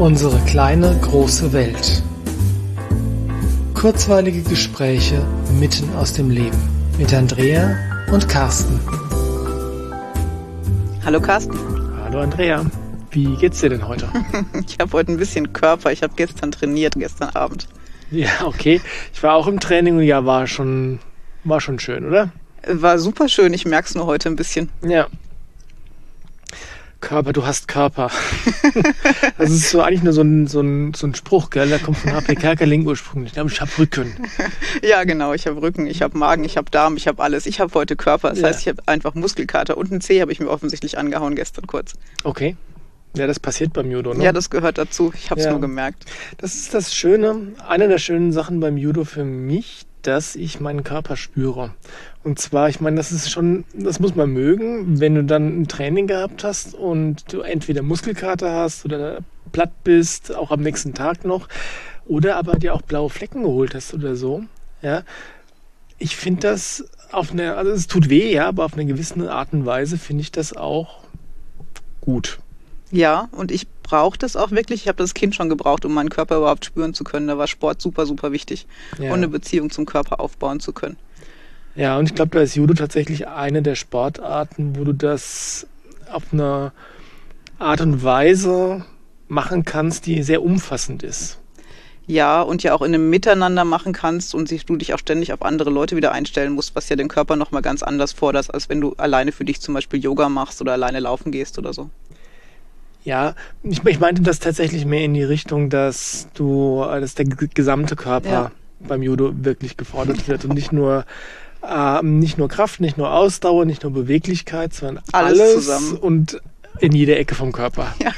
Unsere kleine große Welt. Kurzweilige Gespräche mitten aus dem Leben mit Andrea und Carsten. Hallo Carsten. Hallo Andrea. Wie geht's dir denn heute? ich habe heute ein bisschen Körper. Ich habe gestern trainiert, gestern Abend. Ja, okay. Ich war auch im Training und ja, war schon, war schon schön, oder? War super schön. Ich merk's nur heute ein bisschen. Ja, Körper, du hast Körper. das ist so eigentlich nur so ein, so ein, so ein Spruch, gell? Der kommt von HP Kerkeling ursprünglich. Ich habe Rücken. Ja, genau. Ich habe Rücken, ich habe Magen, ich habe Darm, ich habe alles. Ich habe heute Körper. Das ja. heißt, ich habe einfach Muskelkater. Und ein Zeh habe ich mir offensichtlich angehauen gestern kurz. Okay. Ja, das passiert beim Judo, ne? Ja, das gehört dazu. Ich habe es ja. nur gemerkt. Das ist das Schöne, eine der schönen Sachen beim Judo für mich, dass ich meinen Körper spüre. Und zwar, ich meine, das ist schon, das muss man mögen, wenn du dann ein Training gehabt hast und du entweder Muskelkater hast oder platt bist, auch am nächsten Tag noch, oder aber dir auch blaue Flecken geholt hast oder so. Ja, ich finde das auf eine, also es tut weh, ja, aber auf eine gewisse Art und Weise finde ich das auch gut. Ja, und ich brauche das auch wirklich. Ich habe das Kind schon gebraucht, um meinen Körper überhaupt spüren zu können. Da war Sport super, super wichtig ja. und eine Beziehung zum Körper aufbauen zu können. Ja, und ich glaube, da ist Judo tatsächlich eine der Sportarten, wo du das auf eine Art und Weise machen kannst, die sehr umfassend ist. Ja, und ja auch in einem Miteinander machen kannst und sich, du dich auch ständig auf andere Leute wieder einstellen musst, was ja den Körper nochmal ganz anders fordert, als wenn du alleine für dich zum Beispiel Yoga machst oder alleine laufen gehst oder so. Ja, ich, ich meinte das tatsächlich mehr in die Richtung, dass du, dass der gesamte Körper ja. beim Judo wirklich gefordert wird und nicht nur äh, nicht nur Kraft, nicht nur Ausdauer, nicht nur Beweglichkeit, sondern alles, alles zusammen und in jeder Ecke vom Körper. Ja,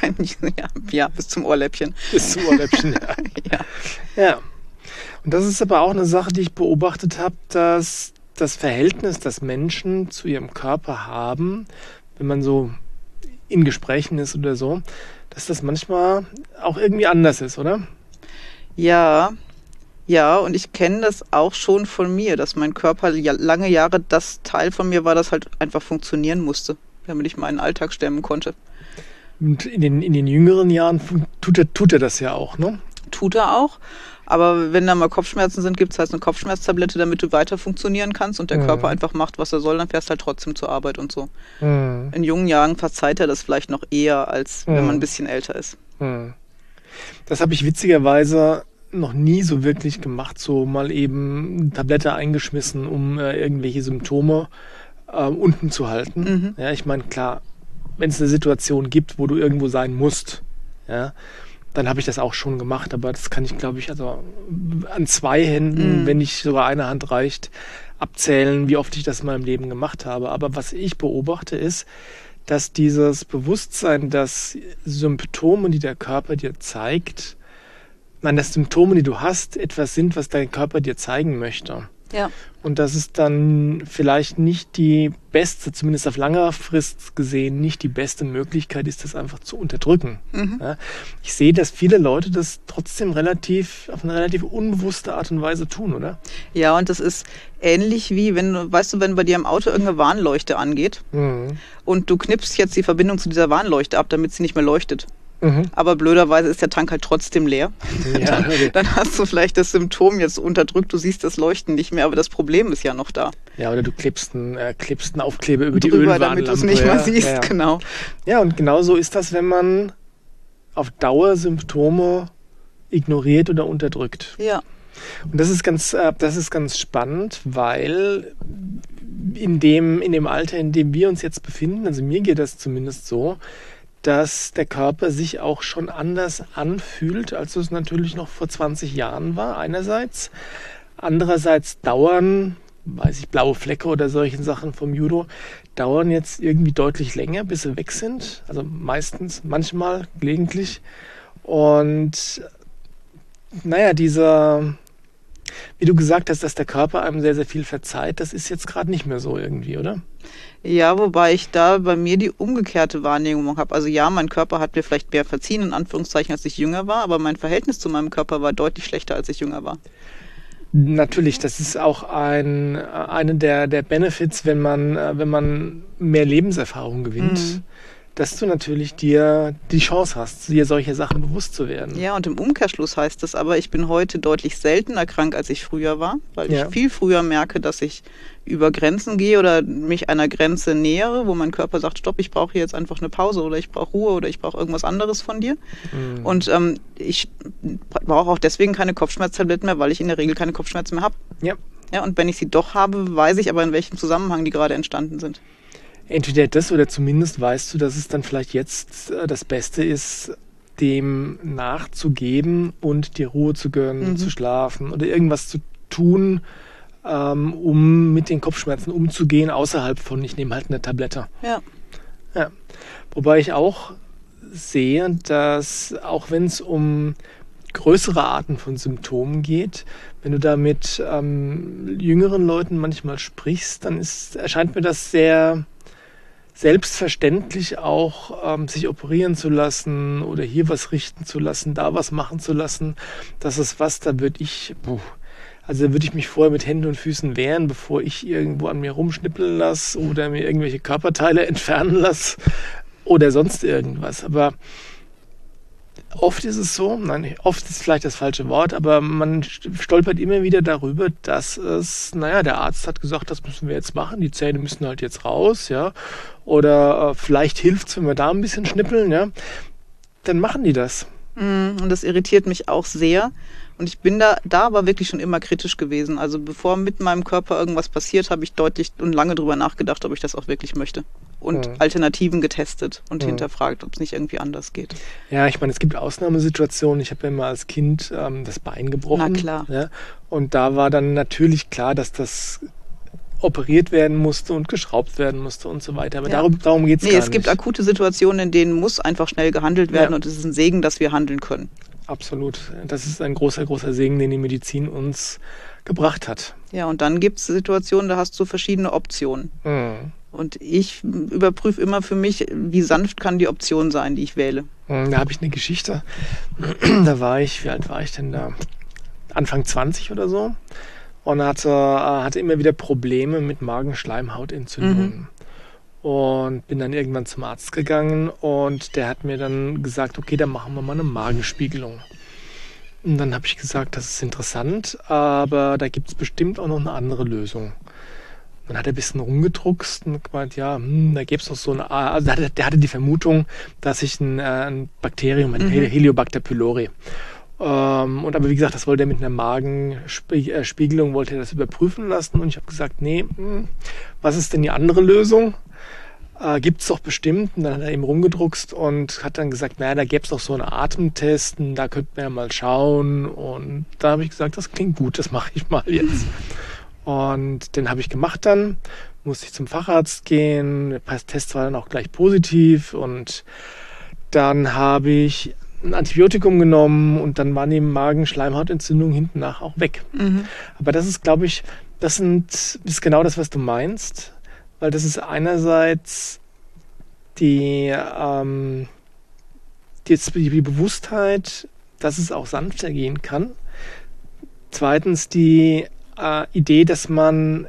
ja, ja, bis zum Ohrläppchen. Bis zum Ohrläppchen, ja. ja. Ja. Und das ist aber auch eine Sache, die ich beobachtet habe, dass das Verhältnis, das Menschen zu ihrem Körper haben, wenn man so in Gesprächen ist oder so, dass das manchmal auch irgendwie anders ist, oder? Ja, ja, und ich kenne das auch schon von mir, dass mein Körper lange Jahre das Teil von mir war, das halt einfach funktionieren musste, damit ich meinen Alltag stemmen konnte. Und in den, in den jüngeren Jahren tut er, tut er das ja auch, ne? Tut er auch. Aber wenn da mal Kopfschmerzen sind, gibt es halt eine Kopfschmerztablette, damit du weiter funktionieren kannst und der mhm. Körper einfach macht, was er soll, dann fährst du halt trotzdem zur Arbeit und so. Mhm. In jungen Jahren verzeiht er das vielleicht noch eher, als mhm. wenn man ein bisschen älter ist. Mhm. Das habe ich witzigerweise noch nie so wirklich gemacht, so mal eben Tablette eingeschmissen, um äh, irgendwelche Symptome äh, unten zu halten. Mhm. Ja, ich meine, klar, wenn es eine Situation gibt, wo du irgendwo sein musst, ja, dann habe ich das auch schon gemacht, aber das kann ich, glaube ich, also an zwei Händen, mhm. wenn nicht sogar eine Hand reicht, abzählen, wie oft ich das in meinem Leben gemacht habe. Aber was ich beobachte, ist, dass dieses Bewusstsein, dass Symptome, die der Körper dir zeigt, nein, dass Symptome, die du hast, etwas sind, was dein Körper dir zeigen möchte. Ja. Und dass es dann vielleicht nicht die beste, zumindest auf langer Frist gesehen, nicht die beste Möglichkeit ist, das einfach zu unterdrücken. Mhm. Ja, ich sehe, dass viele Leute das trotzdem relativ, auf eine relativ unbewusste Art und Weise tun, oder? Ja, und das ist ähnlich wie, wenn, weißt du, wenn bei dir im Auto irgendeine Warnleuchte angeht mhm. und du knippst jetzt die Verbindung zu dieser Warnleuchte ab, damit sie nicht mehr leuchtet. Mhm. Aber blöderweise ist der Tank halt trotzdem leer. Ja, dann, okay. dann, hast du vielleicht das Symptom jetzt unterdrückt, du siehst das Leuchten nicht mehr, aber das Problem ist ja noch da. Ja, oder du klebst einen, äh, klebst einen Aufkleber über Drüber, die Ölwarnlampe. damit du es nicht ja, mehr siehst, ja, genau. Ja, und genau so ist das, wenn man auf Dauer Symptome ignoriert oder unterdrückt. Ja. Und das ist ganz, äh, das ist ganz spannend, weil in dem, in dem Alter, in dem wir uns jetzt befinden, also mir geht das zumindest so, dass der Körper sich auch schon anders anfühlt, als es natürlich noch vor 20 Jahren war, einerseits. Andererseits dauern, weiß ich, blaue Flecke oder solchen Sachen vom Judo, dauern jetzt irgendwie deutlich länger, bis sie weg sind. Also meistens, manchmal, gelegentlich. Und naja, dieser, wie du gesagt hast, dass der Körper einem sehr, sehr viel verzeiht, das ist jetzt gerade nicht mehr so irgendwie, oder? Ja, wobei ich da bei mir die umgekehrte Wahrnehmung habe. Also ja, mein Körper hat mir vielleicht mehr verziehen, in Anführungszeichen, als ich jünger war, aber mein Verhältnis zu meinem Körper war deutlich schlechter, als ich jünger war. Natürlich, das ist auch ein, eine der, der Benefits, wenn man, wenn man mehr Lebenserfahrung gewinnt. Mhm. Dass du natürlich dir die Chance hast, dir solche Sachen bewusst zu werden. Ja, und im Umkehrschluss heißt das aber, ich bin heute deutlich seltener krank, als ich früher war, weil ja. ich viel früher merke, dass ich über Grenzen gehe oder mich einer Grenze nähere, wo mein Körper sagt, stopp, ich brauche jetzt einfach eine Pause oder ich brauche Ruhe oder ich brauche irgendwas anderes von dir. Mhm. Und ähm, ich brauche auch deswegen keine Kopfschmerztabletten mehr, weil ich in der Regel keine Kopfschmerzen mehr habe. Ja. Ja, und wenn ich sie doch habe, weiß ich aber, in welchem Zusammenhang die gerade entstanden sind entweder das oder zumindest weißt du, dass es dann vielleicht jetzt äh, das Beste ist, dem nachzugeben und dir Ruhe zu gönnen, mhm. zu schlafen oder irgendwas zu tun, ähm, um mit den Kopfschmerzen umzugehen, außerhalb von, ich nehme halt eine Tablette. Ja. ja. Wobei ich auch sehe, dass auch wenn es um größere Arten von Symptomen geht, wenn du da mit ähm, jüngeren Leuten manchmal sprichst, dann ist, erscheint mir das sehr selbstverständlich auch ähm, sich operieren zu lassen oder hier was richten zu lassen, da was machen zu lassen. Das ist was, da würde ich, puh, also würde ich mich vorher mit Händen und Füßen wehren, bevor ich irgendwo an mir rumschnippeln lasse oder mir irgendwelche Körperteile entfernen lasse oder sonst irgendwas. Aber Oft ist es so, nein, oft ist vielleicht das falsche Wort, aber man stolpert immer wieder darüber, dass es, naja, der Arzt hat gesagt, das müssen wir jetzt machen, die Zähne müssen halt jetzt raus, ja, oder äh, vielleicht hilft es, wenn wir da ein bisschen schnippeln, ja, dann machen die das. Mm, und das irritiert mich auch sehr. Und ich bin da, da aber wirklich schon immer kritisch gewesen. Also bevor mit meinem Körper irgendwas passiert, habe ich deutlich und lange drüber nachgedacht, ob ich das auch wirklich möchte. Und mhm. Alternativen getestet und mhm. hinterfragt, ob es nicht irgendwie anders geht. Ja, ich meine, es gibt Ausnahmesituationen. Ich habe ja mal als Kind ähm, das Bein gebrochen. Na klar. Ja, und da war dann natürlich klar, dass das operiert werden musste und geschraubt werden musste und so weiter. Aber ja. darum, darum geht es nee, gar nicht. Nee, es gibt akute Situationen, in denen muss einfach schnell gehandelt werden ja. und es ist ein Segen, dass wir handeln können. Absolut. Das ist ein großer, großer Segen, den die Medizin uns gebracht hat. Ja, und dann gibt es Situationen, da hast du verschiedene Optionen. Mhm. Und ich überprüfe immer für mich, wie sanft kann die Option sein, die ich wähle. Mhm, da habe ich eine Geschichte. Da war ich, wie alt war ich denn da? Anfang 20 oder so. Und hatte, äh, hatte immer wieder Probleme mit Magenschleimhautentzündungen. Mhm. Und bin dann irgendwann zum Arzt gegangen und der hat mir dann gesagt, okay, dann machen wir mal eine Magenspiegelung. Und dann habe ich gesagt, das ist interessant, aber da gibt es bestimmt auch noch eine andere Lösung. Dann hat er ein bisschen rumgedruckst und gemeint, ja, hm, da gäbe es noch so eine, also der hatte, der hatte die Vermutung, dass ich ein, äh, ein Bakterium, ein mhm. Heliobacter pylori. Ähm, und aber wie gesagt, das wollte er mit einer Magenspiegelung, wollte er das überprüfen lassen und ich habe gesagt, nee, hm, was ist denn die andere Lösung? äh, gibt es doch bestimmt. Und dann hat er eben rumgedruckst und hat dann gesagt, naja, da gäbe es doch so einen Atemtest, und da könnten wir ja mal schauen. Und da habe ich gesagt, das klingt gut, das mache ich mal jetzt. Und den habe ich gemacht dann, musste ich zum Facharzt gehen, der Test war dann auch gleich positiv und dann habe ich ein Antibiotikum genommen und dann war neben Magen-Schleimhautentzündung hinten nach auch weg. Mhm. Aber das ist, glaube ich, das sind, ist genau das, was du meinst weil das ist einerseits die, ähm, die, die Bewusstheit, dass es auch sanfter gehen kann. Zweitens die äh, Idee, dass man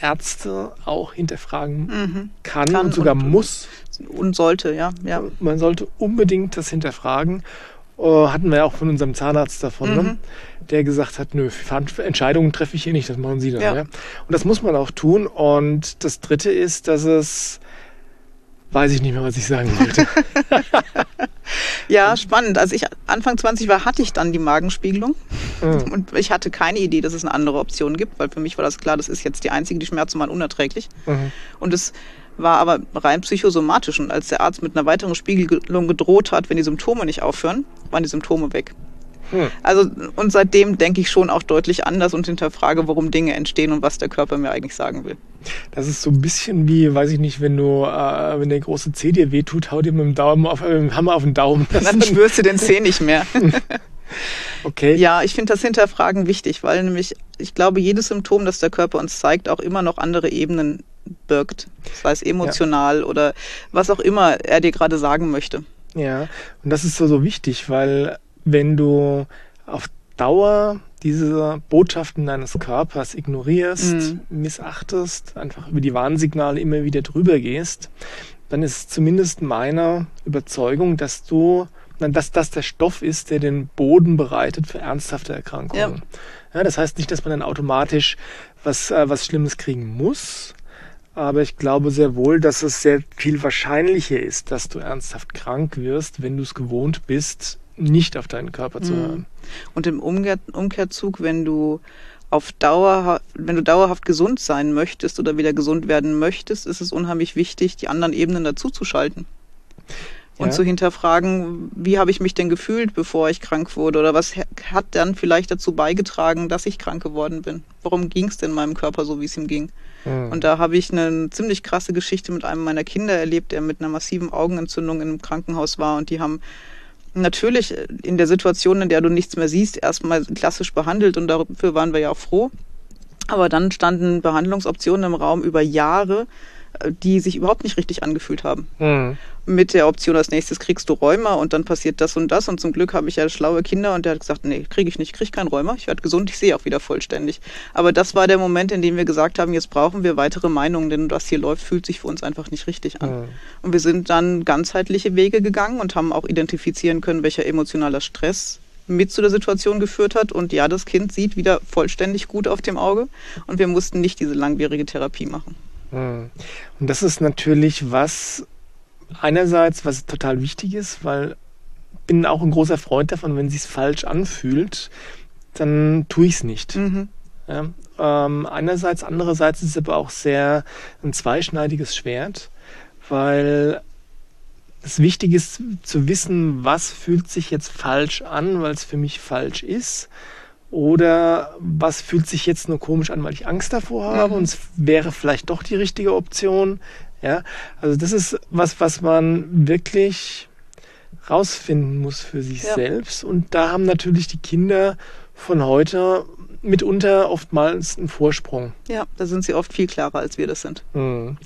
Ärzte auch hinterfragen mhm. kann, kann, und sogar und, muss. Und sollte, ja, ja. Man sollte unbedingt das hinterfragen. Uh, hatten wir ja auch von unserem Zahnarzt davon, mhm. ne? der gesagt hat, nö, Entscheidungen treffe ich hier nicht, das machen Sie dann. Ja. ja. Und das muss man auch tun. Und das Dritte ist, dass es, weiß ich nicht mehr, was ich sagen wollte. ja, spannend. Als ich Anfang 20 war, hatte ich dann die Magenspiegelung. Mhm. Und ich hatte keine Idee, dass es eine andere Option gibt, weil für mich war das klar, das ist jetzt die einzige, die Schmerzen waren unerträglich. Mhm. Und es war aber rein psychosomatisch. Und als der Arzt mit einer weiteren Spiegelung gedroht hat, wenn die Symptome nicht aufhören, waren die Symptome weg. Hm. Also, und seitdem denke ich schon auch deutlich anders und hinterfrage, warum Dinge entstehen und was der Körper mir eigentlich sagen will. Das ist so ein bisschen wie, weiß ich nicht, wenn du, äh, wenn der große Zeh dir wehtut, hau dir mit dem Daumen auf, äh, mit dem Hammer auf den Daumen. Dann spürst du den Zeh nicht mehr. okay. Ja, ich finde das Hinterfragen wichtig, weil nämlich, ich glaube, jedes Symptom, das der Körper uns zeigt, auch immer noch andere Ebenen birgt. Sei es emotional ja. oder was auch immer er dir gerade sagen möchte. Ja, und das ist so, so wichtig, weil wenn du auf Dauer diese Botschaften deines Körpers ignorierst, mhm. missachtest, einfach über die Warnsignale immer wieder drüber gehst, dann ist zumindest meiner Überzeugung, dass du, dass das der Stoff ist, der den Boden bereitet für ernsthafte Erkrankungen. Ja. ja das heißt nicht, dass man dann automatisch was, äh, was Schlimmes kriegen muss, aber ich glaube sehr wohl, dass es sehr viel wahrscheinlicher ist, dass du ernsthaft krank wirst, wenn du es gewohnt bist, nicht auf deinen Körper zu mhm. hören. Und im Umkehr Umkehrzug, wenn du auf Dauer, wenn du dauerhaft gesund sein möchtest oder wieder gesund werden möchtest, ist es unheimlich wichtig, die anderen Ebenen dazuzuschalten. Und ja. zu hinterfragen, wie habe ich mich denn gefühlt, bevor ich krank wurde? Oder was hat dann vielleicht dazu beigetragen, dass ich krank geworden bin? Warum ging es denn meinem Körper so, wie es ihm ging? Mhm. Und da habe ich eine ziemlich krasse Geschichte mit einem meiner Kinder erlebt, der mit einer massiven Augenentzündung im Krankenhaus war. Und die haben natürlich in der Situation, in der du nichts mehr siehst, erstmal klassisch behandelt und dafür waren wir ja auch froh. Aber dann standen Behandlungsoptionen im Raum über Jahre, die sich überhaupt nicht richtig angefühlt haben. Mhm. Mit der Option, als nächstes kriegst du Rheuma und dann passiert das und das. Und zum Glück habe ich ja schlaue Kinder und der hat gesagt, nee, kriege ich nicht, kriege kein Rheuma, ich werde gesund, ich sehe auch wieder vollständig. Aber das war der Moment, in dem wir gesagt haben, jetzt brauchen wir weitere Meinungen, denn was hier läuft, fühlt sich für uns einfach nicht richtig an. Mhm. Und wir sind dann ganzheitliche Wege gegangen und haben auch identifizieren können, welcher emotionaler Stress mit zu der Situation geführt hat. Und ja, das Kind sieht wieder vollständig gut auf dem Auge und wir mussten nicht diese langwierige Therapie machen. Und das ist natürlich was, einerseits, was total wichtig ist, weil ich bin auch ein großer Freund davon, wenn es sich falsch anfühlt, dann tue ich es nicht. Mhm. Ja, ähm, einerseits, andererseits ist es aber auch sehr ein zweischneidiges Schwert, weil es wichtig ist zu wissen, was fühlt sich jetzt falsch an, weil es für mich falsch ist oder was fühlt sich jetzt nur komisch an, weil ich Angst davor habe mhm. und es wäre vielleicht doch die richtige Option. Ja, also das ist was, was man wirklich rausfinden muss für sich ja. selbst. Und da haben natürlich die Kinder von heute mitunter oftmals einen Vorsprung. Ja, da sind sie oft viel klarer, als wir das sind. Mhm.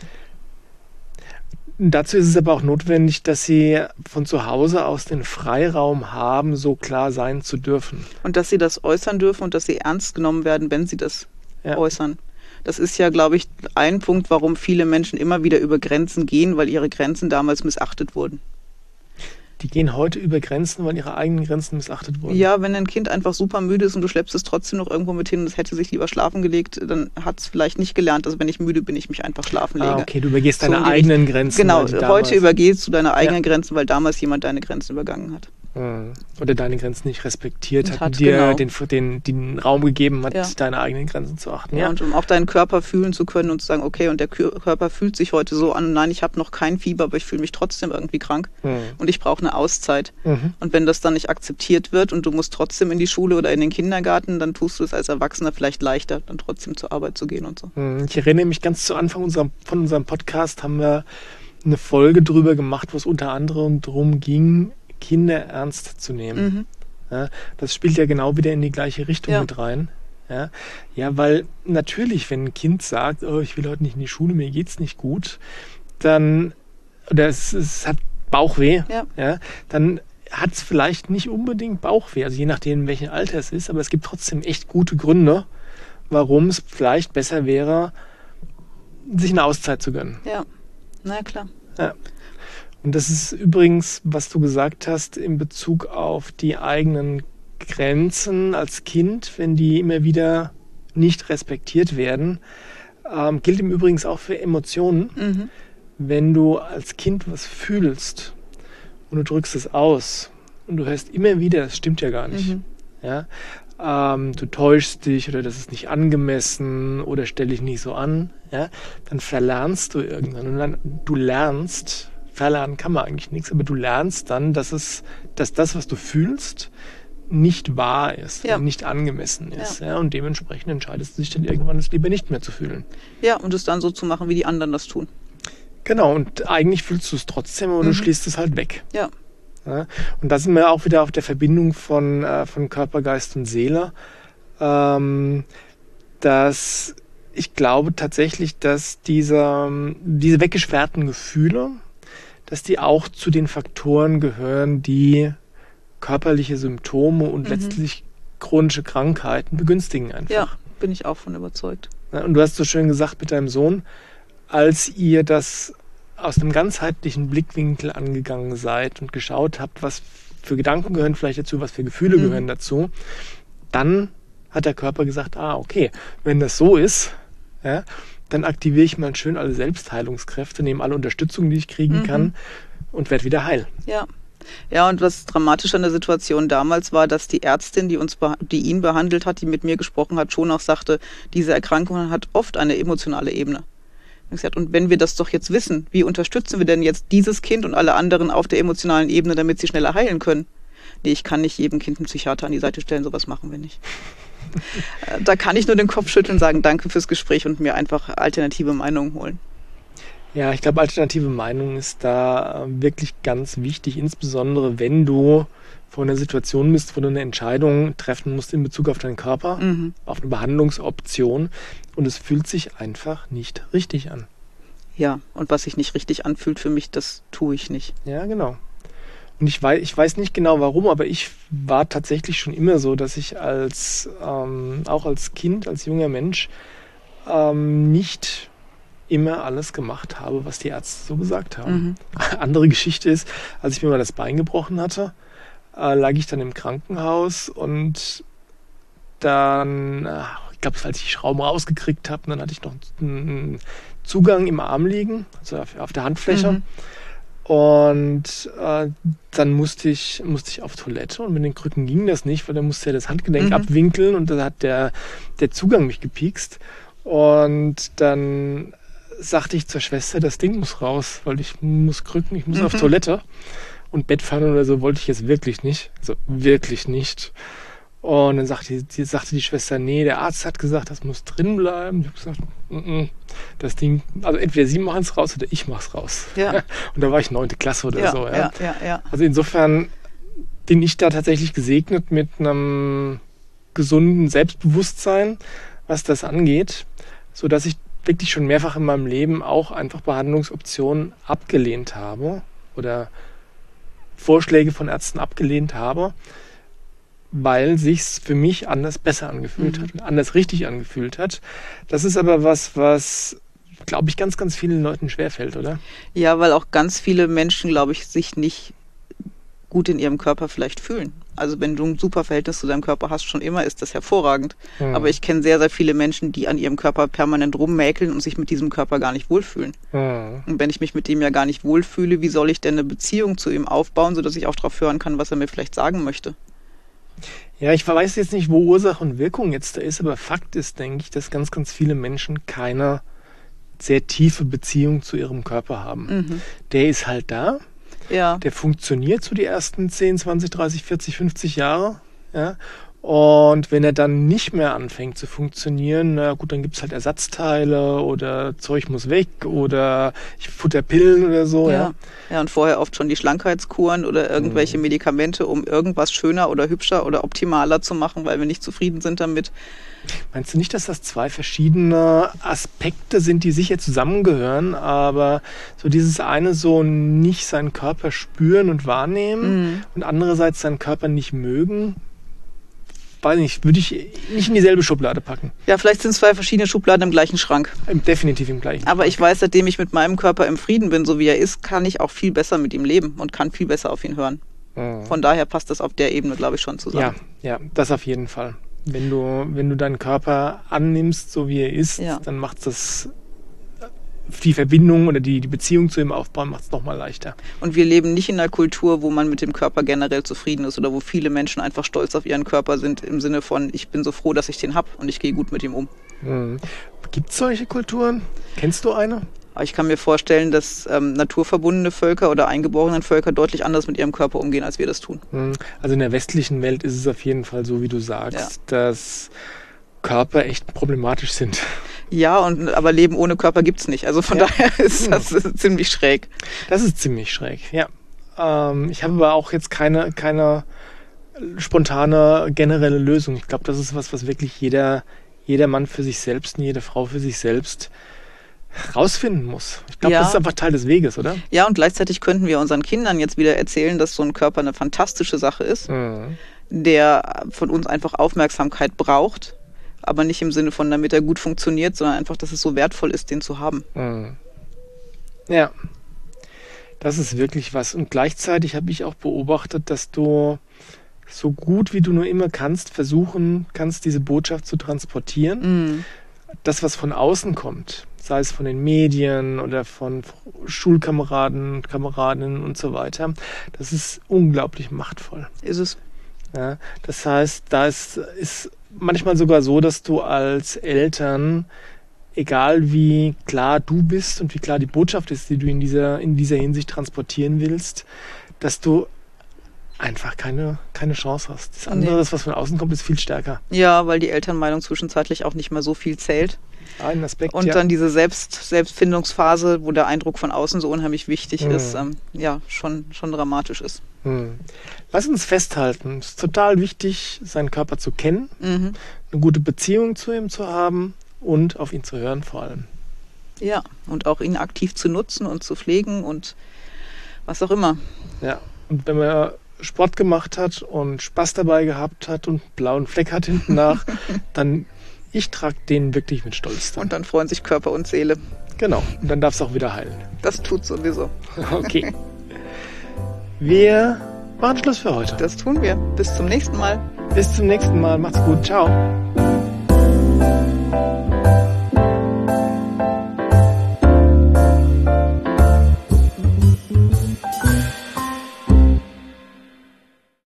Dazu ist es aber auch notwendig, dass sie von zu Hause aus den Freiraum haben, so klar sein zu dürfen. Und dass sie das äußern dürfen und dass sie ernst genommen werden, wenn sie das ja. äußern. Das ist ja, glaube ich, ein Punkt, warum viele Menschen immer wieder über Grenzen gehen, weil ihre Grenzen damals missachtet wurden die gehen heute über Grenzen, weil ihre eigenen Grenzen missachtet wurden. Ja, wenn ein Kind einfach super müde ist und du schleppst es trotzdem noch irgendwo mit hin und es hätte sich lieber schlafen gelegt, dann hat es vielleicht nicht gelernt, dass wenn ich müde bin, ich mich einfach schlafen ah, lege. Ah, okay, du übergehst so deine eigenen Grenzen. Genau, heute übergehst du deine eigenen ja. Grenzen, weil damals jemand deine Grenzen übergangen hat. Hm. Oder deine Grenzen nicht respektiert hat, hat dir genau. den, den, den Raum gegeben hat, ja. deine eigenen Grenzen zu achten. Ja, ja, und um auch deinen Körper fühlen zu können und zu sagen, okay, und der Körper fühlt sich heute so an, nein, ich habe noch kein Fieber, aber ich fühle mich trotzdem irgendwie krank mhm. und ich brauche eine Auszeit. Mhm. Und wenn das dann nicht akzeptiert wird und du musst trotzdem in die Schule oder in den Kindergarten, dann tust du es als Erwachsener vielleicht leichter, dann trotzdem zur Arbeit zu gehen und so. Mhm. Ich erinnere mich ganz zu Anfang unserer, von unserem Podcast haben wir eine Folge drüber gemacht, wo es unter anderem darum ging, Kinder ernst zu nehmen. Mhm. Ja, das spielt ja genau wieder in die gleiche Richtung ja. mit rein. Ja, ja, weil natürlich, wenn ein Kind sagt, oh, ich will heute nicht in die Schule, mir geht's nicht gut, dann, oder es, es hat Bauchweh, ja. ja dann hat es vielleicht nicht unbedingt Bauchweh, also je nachdem, in welchem Alter es ist, aber es gibt trotzdem echt gute Gründe, warum es vielleicht besser wäre, sich eine Auszeit zu gönnen. Ja, na klar. Ja. Und das ist übrigens, was du gesagt hast, in Bezug auf die eigenen Grenzen als Kind, wenn die immer wieder nicht respektiert werden, ähm, gilt im Übrigen auch für Emotionen. Mhm. Wenn du als Kind was fühlst und du drückst es aus und du hörst immer wieder, das stimmt ja gar nicht. Mhm. Ja? Ähm, du täuschst dich oder das ist nicht angemessen oder stell dich nicht so an, ja? dann verlernst du irgendwann und dann du lernst, verlernen kann man eigentlich nichts, aber du lernst dann, dass es, dass das, was du fühlst, nicht wahr ist, ja. nicht angemessen ist. Ja. ja. und dementsprechend entscheidest du dich dann irgendwann, es lieber nicht mehr zu fühlen. Ja, und es dann so zu machen, wie die anderen das tun. Genau, und eigentlich fühlst du es trotzdem, aber mhm. du schließt es halt weg. Ja. ja. Und da sind wir auch wieder auf der Verbindung von, äh, von Körper, Geist und Seele. Ähm, dass ich glaube tatsächlich, dass dieser, diese weggesperrten Gefühle, dass die auch zu den Faktoren gehören, die körperliche Symptome und mhm. letztlich chronische Krankheiten begünstigen einfach. Ja, bin ich auch von überzeugt. und du hast so schön gesagt mit deinem Sohn, als ihr das aus einem ganzheitlichen Blickwinkel angegangen seid und geschaut habt, was für Gedanken gehören vielleicht dazu, was für Gefühle mhm. gehören dazu, dann hat der Körper gesagt, ah, okay, wenn das so ist, ja, dann aktiviere ich mal schön alle Selbstheilungskräfte, nehme alle Unterstützung, die ich kriegen mhm. kann und werde wieder heil. Ja. Ja, und was dramatisch an der Situation damals war, dass die Ärztin, die uns, die ihn behandelt hat, die mit mir gesprochen hat, schon auch sagte, diese Erkrankung hat oft eine emotionale Ebene. Und wenn wir das doch jetzt wissen, wie unterstützen wir denn jetzt dieses Kind und alle anderen auf der emotionalen Ebene, damit sie schneller heilen können? Nee, ich kann nicht jedem Kind einen Psychiater an die Seite stellen, sowas machen wir nicht. Da kann ich nur den Kopf schütteln und sagen, danke fürs Gespräch und mir einfach alternative Meinungen holen. Ja, ich glaube, alternative Meinung ist da äh, wirklich ganz wichtig, insbesondere wenn du vor einer Situation bist, wo du eine Entscheidung treffen musst in Bezug auf deinen Körper, mhm. auf eine Behandlungsoption und es fühlt sich einfach nicht richtig an. Ja, und was sich nicht richtig anfühlt für mich, das tue ich nicht. Ja, genau. Und ich weiß, ich weiß nicht genau warum, aber ich war tatsächlich schon immer so, dass ich als, ähm, auch als Kind, als junger Mensch, ähm, nicht immer alles gemacht habe, was die Ärzte so gesagt haben. Mhm. Andere Geschichte ist, als ich mir mal das Bein gebrochen hatte, äh, lag ich dann im Krankenhaus und dann, äh, ich glaube, als ich die Schrauben rausgekriegt habe, dann hatte ich noch einen Zugang im Arm liegen, also auf, auf der Handfläche. Mhm. Und äh, dann musste ich, musste ich auf Toilette und mit den Krücken ging das nicht, weil dann musste ja das Handgelenk mhm. abwinkeln und da hat der, der Zugang mich gepiekst. Und dann sagte ich zur Schwester, das Ding muss raus, weil ich muss krücken, ich muss mhm. auf Toilette. Und Bettpfanne oder so wollte ich jetzt wirklich nicht. Also wirklich nicht. Und dann sagte die, sagte die Schwester, nee, der Arzt hat gesagt, das muss drin bleiben. Ich habe gesagt, mm -mm, das Ding, also entweder sie machen es raus oder ich mach's raus. Ja. Und da war ich neunte Klasse oder ja, so. Ja. Ja, ja, Also insofern bin ich da tatsächlich gesegnet mit einem gesunden Selbstbewusstsein, was das angeht, so dass ich wirklich schon mehrfach in meinem Leben auch einfach Behandlungsoptionen abgelehnt habe oder Vorschläge von Ärzten abgelehnt habe, weil sich's für mich anders besser angefühlt mhm. hat und anders richtig angefühlt hat. Das ist aber was, was glaube ich ganz, ganz vielen Leuten schwerfällt, oder? Ja, weil auch ganz viele Menschen, glaube ich, sich nicht gut in ihrem Körper vielleicht fühlen. Also wenn du ein super Verhältnis zu deinem Körper hast, schon immer, ist das hervorragend. Mhm. Aber ich kenne sehr, sehr viele Menschen, die an ihrem Körper permanent rummäkeln und sich mit diesem Körper gar nicht wohlfühlen. Mhm. Und wenn ich mich mit dem ja gar nicht wohlfühle, wie soll ich denn eine Beziehung zu ihm aufbauen, sodass ich auch darauf hören kann, was er mir vielleicht sagen möchte? Ja, ich weiß jetzt nicht, wo Ursache und Wirkung jetzt da ist, aber Fakt ist, denke ich, dass ganz, ganz viele Menschen keine sehr tiefe Beziehung zu ihrem Körper haben. Mhm. Der ist halt da, ja. Der funktioniert so die ersten 10, 20, 30, 40, 50 Jahre. Ja. Und wenn er dann nicht mehr anfängt zu funktionieren, na gut, dann gibt's halt Ersatzteile oder Zeug muss weg oder ich futter Pillen oder so. Ja. ja, ja und vorher oft schon die Schlankheitskuren oder irgendwelche mhm. Medikamente, um irgendwas schöner oder hübscher oder optimaler zu machen, weil wir nicht zufrieden sind damit. Meinst du nicht, dass das zwei verschiedene Aspekte sind, die sicher zusammengehören, aber so dieses eine so nicht seinen Körper spüren und wahrnehmen mhm. und andererseits seinen Körper nicht mögen? Weiß nicht, würde ich nicht in dieselbe Schublade packen. Ja, vielleicht sind zwei verschiedene Schubladen im gleichen Schrank. Definitiv im gleichen. Aber ich weiß, seitdem ich mit meinem Körper im Frieden bin, so wie er ist, kann ich auch viel besser mit ihm leben und kann viel besser auf ihn hören. Mhm. Von daher passt das auf der Ebene, glaube ich, schon zusammen. Ja, ja, das auf jeden Fall. Wenn du, wenn du deinen Körper annimmst, so wie er ist, ja. dann macht das die Verbindung oder die, die Beziehung zu ihm aufbauen, macht es nochmal leichter. Und wir leben nicht in einer Kultur, wo man mit dem Körper generell zufrieden ist oder wo viele Menschen einfach stolz auf ihren Körper sind, im Sinne von, ich bin so froh, dass ich den habe und ich gehe gut mit ihm um. Mhm. Gibt es solche Kulturen? Kennst du eine? Ich kann mir vorstellen, dass ähm, naturverbundene Völker oder eingeborenen Völker deutlich anders mit ihrem Körper umgehen, als wir das tun. Hm. Also in der westlichen Welt ist es auf jeden Fall so, wie du sagst, ja. dass Körper echt problematisch sind. Ja, und aber Leben ohne Körper gibt es nicht. Also von ja. daher ist das ist ziemlich schräg. Das ist ziemlich schräg, ja. Ähm, ich habe aber auch jetzt keine, keine spontane generelle Lösung. Ich glaube, das ist was, was wirklich jeder, jeder Mann für sich selbst und jede Frau für sich selbst rausfinden muss. Ich glaube, ja. das ist einfach Teil des Weges, oder? Ja, und gleichzeitig könnten wir unseren Kindern jetzt wieder erzählen, dass so ein Körper eine fantastische Sache ist, mhm. der von uns einfach Aufmerksamkeit braucht, aber nicht im Sinne von, damit er gut funktioniert, sondern einfach, dass es so wertvoll ist, den zu haben. Mhm. Ja. Das ist wirklich was. Und gleichzeitig habe ich auch beobachtet, dass du so gut wie du nur immer kannst, versuchen kannst, diese Botschaft zu transportieren. Mm. Das, was von außen kommt, sei es von den Medien oder von Schulkameraden, Kameradinnen und so weiter, das ist unglaublich machtvoll. Ist es. Ja, das heißt, da ist, ist manchmal sogar so, dass du als Eltern egal wie klar du bist und wie klar die Botschaft ist, die du in dieser, in dieser Hinsicht transportieren willst, dass du einfach keine, keine Chance hast. Das andere, nee. was von außen kommt, ist viel stärker. Ja, weil die Elternmeinung zwischenzeitlich auch nicht mehr so viel zählt. Ein Aspekt. Und ja. dann diese Selbst, Selbstfindungsphase, wo der Eindruck von außen so unheimlich wichtig mhm. ist, ähm, ja, schon, schon dramatisch ist. Mhm. Lass uns festhalten, es ist total wichtig, seinen Körper zu kennen, mhm. eine gute Beziehung zu ihm zu haben und auf ihn zu hören vor allem. Ja, und auch ihn aktiv zu nutzen und zu pflegen und was auch immer. Ja, und wenn man Sport gemacht hat und Spaß dabei gehabt hat und einen blauen Fleck hat hinten nach, dann ich trage den wirklich mit Stolz. Dann. Und dann freuen sich Körper und Seele. Genau, und dann darf es auch wieder heilen. Das tut sowieso. Okay. Wir machen Schluss für heute. Das tun wir. Bis zum nächsten Mal. Bis zum nächsten Mal. Macht's gut. Ciao.